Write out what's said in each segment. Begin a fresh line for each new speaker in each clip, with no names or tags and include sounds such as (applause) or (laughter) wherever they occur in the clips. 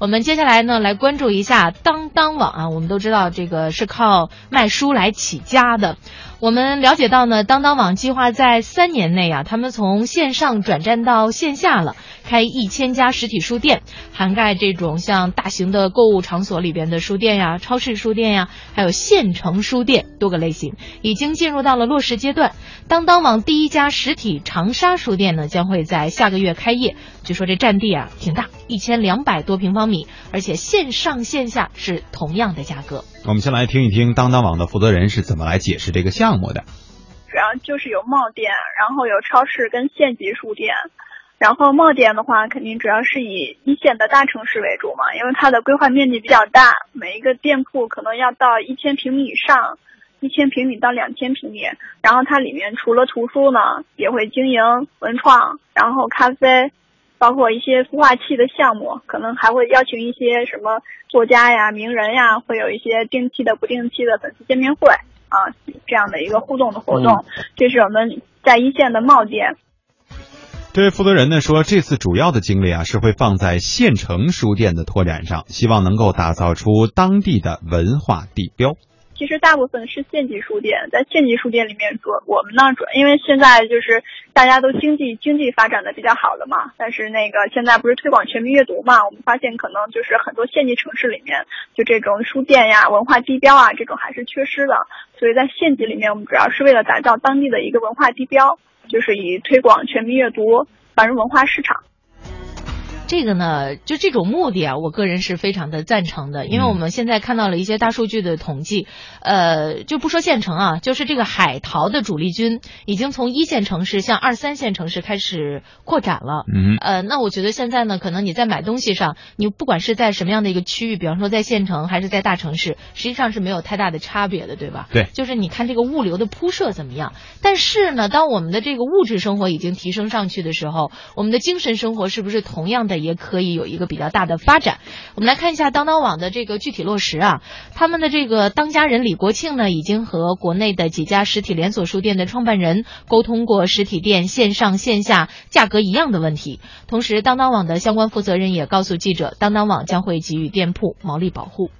我们接下来呢，来关注一下当当网啊。我们都知道，这个是靠卖书来起家的。我们了解到呢，当当网计划在三年内啊，他们从线上转战到线下了，开一千家实体书店，涵盖这种像大型的购物场所里边的书店呀、超市书店呀，还有县城书店多个类型，已经进入到了落实阶段。当当网第一家实体长沙书店呢，将会在下个月开业。据说这占地啊挺大，一千两百多平方米，而且线上线下是同样的价格。
我们先来听一听当当网的负责人是怎么来解释这个项目的。
主要就是有贸店，然后有超市跟县级书店。然后贸店的话，肯定主要是以一线的大城市为主嘛，因为它的规划面积比较大，每一个店铺可能要到一千平米以上，一千平米到两千平米。然后它里面除了图书呢，也会经营文创，然后咖啡。包括一些孵化器的项目，可能还会邀请一些什么作家呀、名人呀，会有一些定期的、不定期的粉丝见面会啊，这样的一个互动的活动。这是我们在一线的贸店。
这位负责人呢说，这次主要的精力啊是会放在县城书店的拓展上，希望能够打造出当地的文化地标。
其实大部分是县级书店，在县级书店里面，主我们呢主要，因为现在就是大家都经济经济发展的比较好了嘛，但是那个现在不是推广全民阅读嘛，我们发现可能就是很多县级城市里面，就这种书店呀、文化地标啊这种还是缺失的，所以在县级里面，我们主要是为了打造当地的一个文化地标，就是以推广全民阅读、繁荣文化市场。
这个呢，就这种目的啊，我个人是非常的赞成的，因为我们现在看到了一些大数据的统计，呃，就不说县城啊，就是这个海淘的主力军已经从一线城市向二三线城市开始扩展了。
嗯，
呃，那我觉得现在呢，可能你在买东西上，你不管是在什么样的一个区域，比方说在县城还是在大城市，实际上是没有太大的差别的，对吧？
对，
就是你看这个物流的铺设怎么样。但是呢，当我们的这个物质生活已经提升上去的时候，我们的精神生活是不是同样的？也可以有一个比较大的发展。我们来看一下当当网的这个具体落实啊，他们的这个当家人李国庆呢，已经和国内的几家实体连锁书店的创办人沟通过实体店线上线下价格一样的问题。同时，当当网的相关负责人也告诉记者，当当网将会给予店铺毛利保护。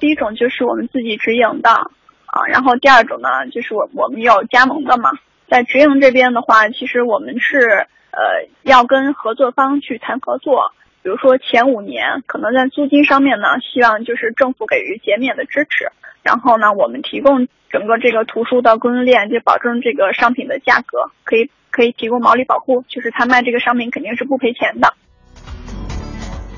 第一种就是我们自己直营的啊，然后第二种呢，就是我我们有加盟的嘛。在直营这边的话，其实我们是。呃，要跟合作方去谈合作，比如说前五年可能在租金上面呢，希望就是政府给予减免的支持，然后呢，我们提供整个这个图书的供应链，就保证这个商品的价格可以可以提供毛利保护，就是他卖这个商品肯定是不赔钱的。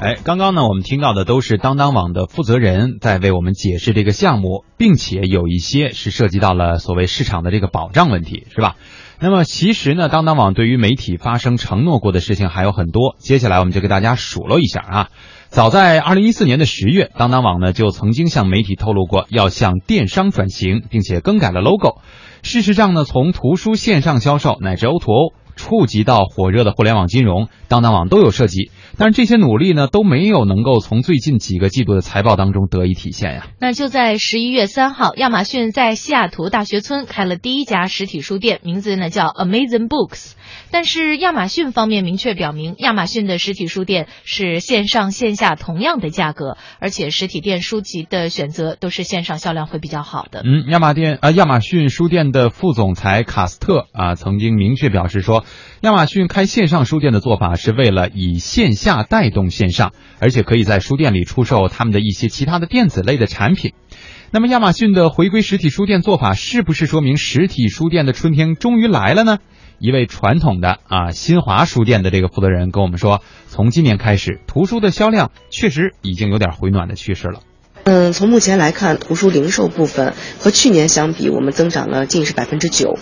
哎，刚刚呢，我们听到的都是当当网的负责人在为我们解释这个项目，并且有一些是涉及到了所谓市场的这个保障问题，是吧？那么其实呢，当当网对于媒体发生承诺过的事情还有很多。接下来我们就给大家数落一下啊。早在二零一四年的十月，当当网呢就曾经向媒体透露过要向电商转型，并且更改了 logo。事实上呢，从图书线上销售乃至 O2O。触及到火热的互联网金融，当当网都有涉及，但是这些努力呢都没有能够从最近几个季度的财报当中得以体现呀。
那就在十一月三号，亚马逊在西雅图大学村开了第一家实体书店，名字呢叫 Amazing Books。但是亚马逊方面明确表明，亚马逊的实体书店是线上线下同样的价格，而且实体店书籍的选择都是线上销量会比较好的。
嗯，亚马店啊，亚马逊书店的副总裁卡斯特啊曾经明确表示说，亚马逊开线上书店的做法是为了以线下带动线上，而且可以在书店里出售他们的一些其他的电子类的产品。那么亚马逊的回归实体书店做法，是不是说明实体书店的春天终于来了呢？一位传统的啊新华书店的这个负责人跟我们说，从今年开始，图书的销量确实已经有点回暖的趋势了。
嗯，从目前来看，图书零售部分和去年相比，我们增长了近是百分之九。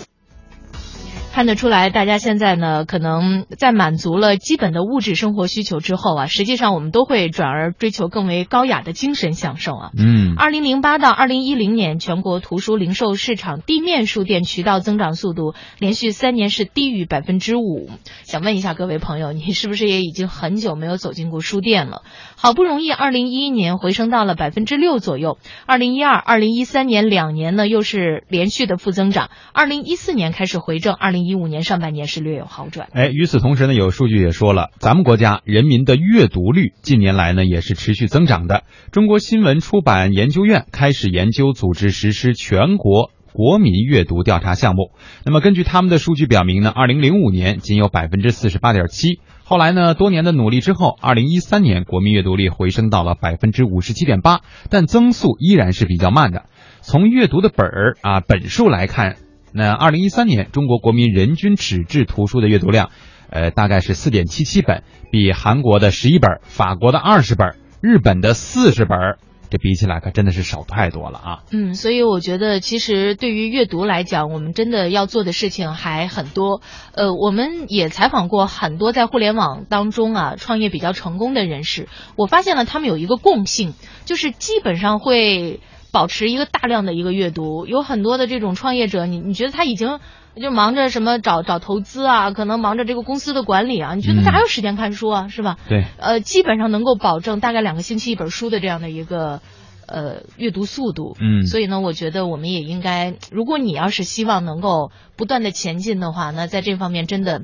看得出来，大家现在呢，可能在满足了基本的物质生活需求之后啊，实际上我们都会转而追求更为高雅的精神享受啊。
嗯，
二零零八到二零一零年，全国图书零售市场地面书店渠道增长速度连续三年是低于百分之五。想问一下各位朋友，你是不是也已经很久没有走进过书店了？好不容易二零一一年回升到了百分之六左右，二零一二、二零一三年两年呢又是连续的负增长，二零一四年开始回正，二零一。五年上半年是略有好转。
哎，与此同时呢，有数据也说了，咱们国家人民的阅读率近年来呢也是持续增长的。中国新闻出版研究院开始研究组织实施全国国民阅读调查项目。那么根据他们的数据表明呢，二零零五年仅有百分之四十八点七。后来呢，多年的努力之后，二零一三年国民阅读率回升到了百分之五十七点八，但增速依然是比较慢的。从阅读的本儿啊本数来看，那二零一三年中国国民人均纸质图书的阅读量，呃，大概是四点七七本，比韩国的十一本、法国的二十本、日本的四十本。这比起来可真的是少太多了啊！
嗯，所以我觉得其实对于阅读来讲，我们真的要做的事情还很多。呃，我们也采访过很多在互联网当中啊创业比较成功的人士，我发现了他们有一个共性，就是基本上会保持一个大量的一个阅读。有很多的这种创业者，你你觉得他已经。(laughs) 就忙着什么找找投资啊，可能忙着这个公司的管理啊，你觉得他还有时间看书啊，是吧？
对，
呃，基本上能够保证大概两个星期一本书的这样的一个呃阅读速度。
嗯，
所以呢，我觉得我们也应该，如果你要是希望能够不断的前进的话，那在这方面真的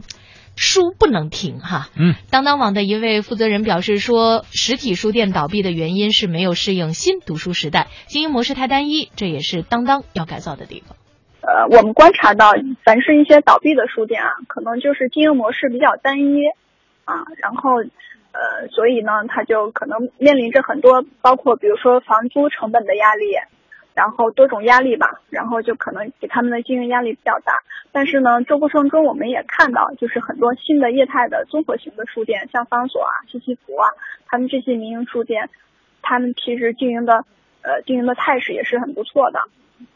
书不能停哈。
嗯，
当当网的一位负责人表示说，实体书店倒闭的原因是没有适应新读书时代，经营模式太单一，这也是当当要改造的地方。
呃，我们观察到，凡是一些倒闭的书店啊，可能就是经营模式比较单一啊，然后呃，所以呢，它就可能面临着很多，包括比如说房租成本的压力，然后多种压力吧，然后就可能给他们的经营压力比较大。但是呢，这过程中我们也看到，就是很多新的业态的综合型的书店，像方所啊、西西弗啊，他们这些民营书店，他们其实经营的呃经营的态势也是很不错的。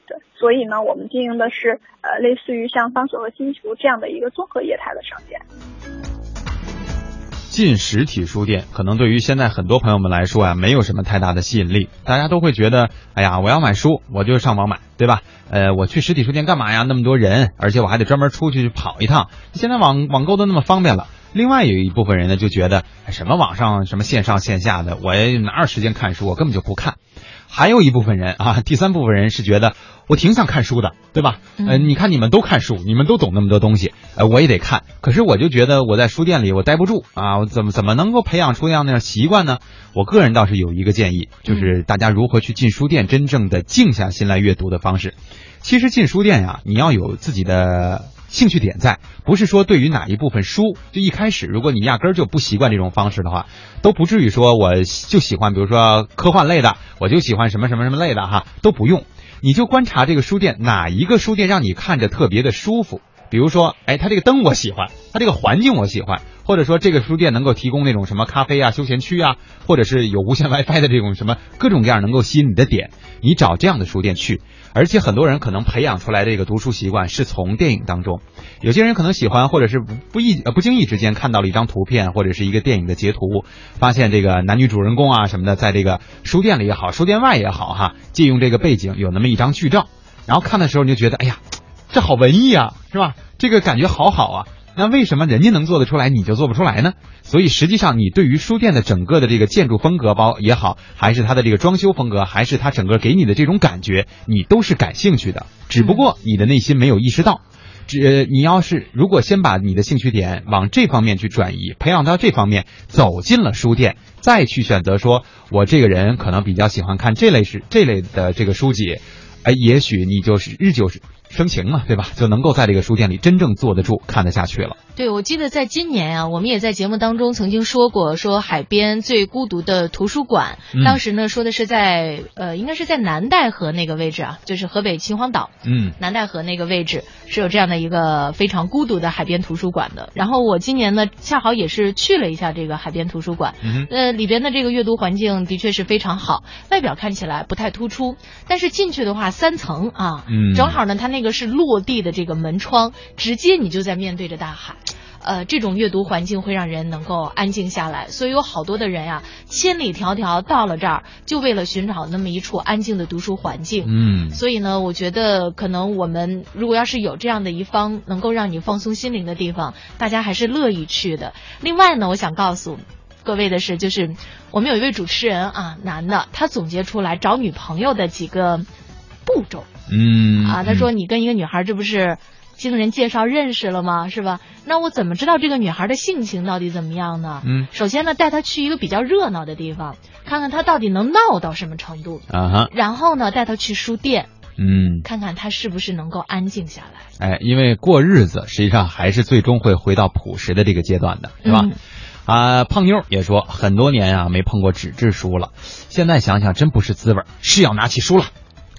对，所以呢，我们经营的是呃，类似于像方所和新福这样的一个综合业态的商店。
进实体书店，可能对于现在很多朋友们来说啊，没有什么太大的吸引力。大家都会觉得，哎呀，我要买书，我就上网买，对吧？呃，我去实体书店干嘛呀？那么多人，而且我还得专门出去跑一趟。现在网网购都那么方便了。另外有一部分人呢，就觉得什么网上什么线上线下的，我哪有时间看书？我根本就不看。还有一部分人啊，第三部分人是觉得我挺想看书的，对吧？呃，你看你们都看书，你们都懂那么多东西，呃，我也得看。可是我就觉得我在书店里我待不住啊，我怎么怎么能够培养出那样那样习惯呢？我个人倒是有一个建议，就是大家如何去进书店，真正的静下心来阅读的方式。其实进书店呀，你要有自己的。兴趣点在，不是说对于哪一部分书，就一开始，如果你压根儿就不习惯这种方式的话，都不至于说我就喜欢，比如说科幻类的，我就喜欢什么什么什么类的哈，都不用，你就观察这个书店哪一个书店让你看着特别的舒服，比如说，哎，它这个灯我喜欢，它这个环境我喜欢，或者说这个书店能够提供那种什么咖啡啊、休闲区啊，或者是有无线 WiFi 的这种什么各种各样能够吸引你的点，你找这样的书店去。而且很多人可能培养出来这个读书习惯是从电影当中，有些人可能喜欢，或者是不不意呃不经意之间看到了一张图片或者是一个电影的截图，发现这个男女主人公啊什么的，在这个书店里也好，书店外也好哈，借用这个背景有那么一张剧照，然后看的时候你就觉得，哎呀，这好文艺啊，是吧？这个感觉好好啊。那为什么人家能做得出来，你就做不出来呢？所以实际上，你对于书店的整个的这个建筑风格包也好，还是它的这个装修风格，还是它整个给你的这种感觉，你都是感兴趣的。只不过你的内心没有意识到。只你要是如果先把你的兴趣点往这方面去转移，培养到这方面，走进了书店，再去选择说，我这个人可能比较喜欢看这类是这类的这个书籍，哎，也许你就是日久生情嘛，对吧？就能够在这个书店里真正坐得住、看得下去了。
对，我记得在今年啊，我们也在节目当中曾经说过，说海边最孤独的图书馆。当时呢，说的是在呃，应该是在南戴河那个位置啊，就是河北秦皇岛。
嗯，
南戴河那个位置是有这样的一个非常孤独的海边图书馆的。然后我今年呢，恰好也是去了一下这个海边图书馆。
嗯，
呃，里边的这个阅读环境的确是非常好，外表看起来不太突出，但是进去的话三层啊，
嗯，
正好呢，它那个是落地的这个门窗，直接你就在面对着大海。呃，这种阅读环境会让人能够安静下来，所以有好多的人呀，千里迢迢到了这儿，就为了寻找那么一处安静的读书环境。
嗯，
所以呢，我觉得可能我们如果要是有这样的一方能够让你放松心灵的地方，大家还是乐意去的。另外呢，我想告诉各位的是，就是我们有一位主持人啊，男的，他总结出来找女朋友的几个步骤。
嗯，
啊，他说你跟一个女孩，这不是。经人介绍认识了吗？是吧？那我怎么知道这个女孩的性情到底怎么样呢？
嗯，
首先呢，带她去一个比较热闹的地方，看看她到底能闹到什么程度。
啊哈，
然后呢，带她去书店，
嗯，
看看她是不是能够安静下来。
哎，因为过日子实际上还是最终会回到朴实的这个阶段的，是吧？
嗯
啊，胖妞也说很多年啊没碰过纸质书了，现在想想真不是滋味，是要拿起书了。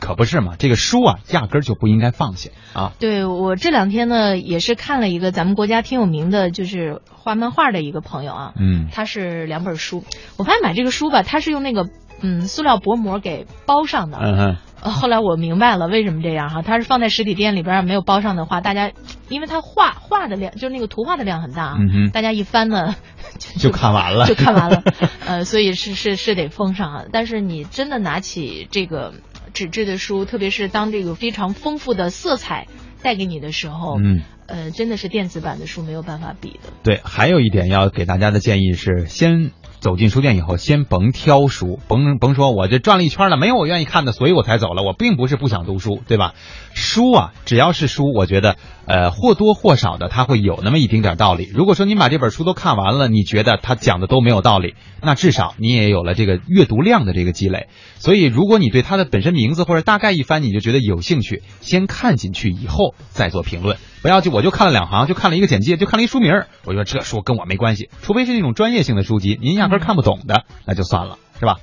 可不是嘛，这个书啊，压根儿就不应该放下啊。
对我这两天呢，也是看了一个咱们国家挺有名的，就是画漫画的一个朋友啊，
嗯
他是两本书。我发现买这个书吧，他是用那个嗯塑料薄膜给包上的。
嗯
后来我明白了为什么这样哈，它是放在实体店里边没有包上的话，大家因为它画画的量就是那个图画的量很大啊，
嗯
大家一翻呢 (laughs) 就
就看完了
就看完了，(laughs) 呃，所以是是是得封上啊。但是你真的拿起这个纸质的书，特别是当这个非常丰富的色彩带给你的时候，
嗯。
呃，真的是电子版的书没有办法比的。
对，还有一点要给大家的建议是，先走进书店以后，先甭挑书，甭甭说我这转了一圈了，没有我愿意看的，所以我才走了。我并不是不想读书，对吧？书啊，只要是书，我觉得呃或多或少的它会有那么一丁点道理。如果说你把这本书都看完了，你觉得它讲的都没有道理，那至少你也有了这个阅读量的这个积累。所以，如果你对它的本身名字或者大概一番你就觉得有兴趣，先看进去以后再做评论，不要就我就看了两行，就看了一个简介，就看了一书名，我觉得这书跟我没关系。除非是那种专业性的书籍，您像压根儿看不懂的，那就算了，是吧？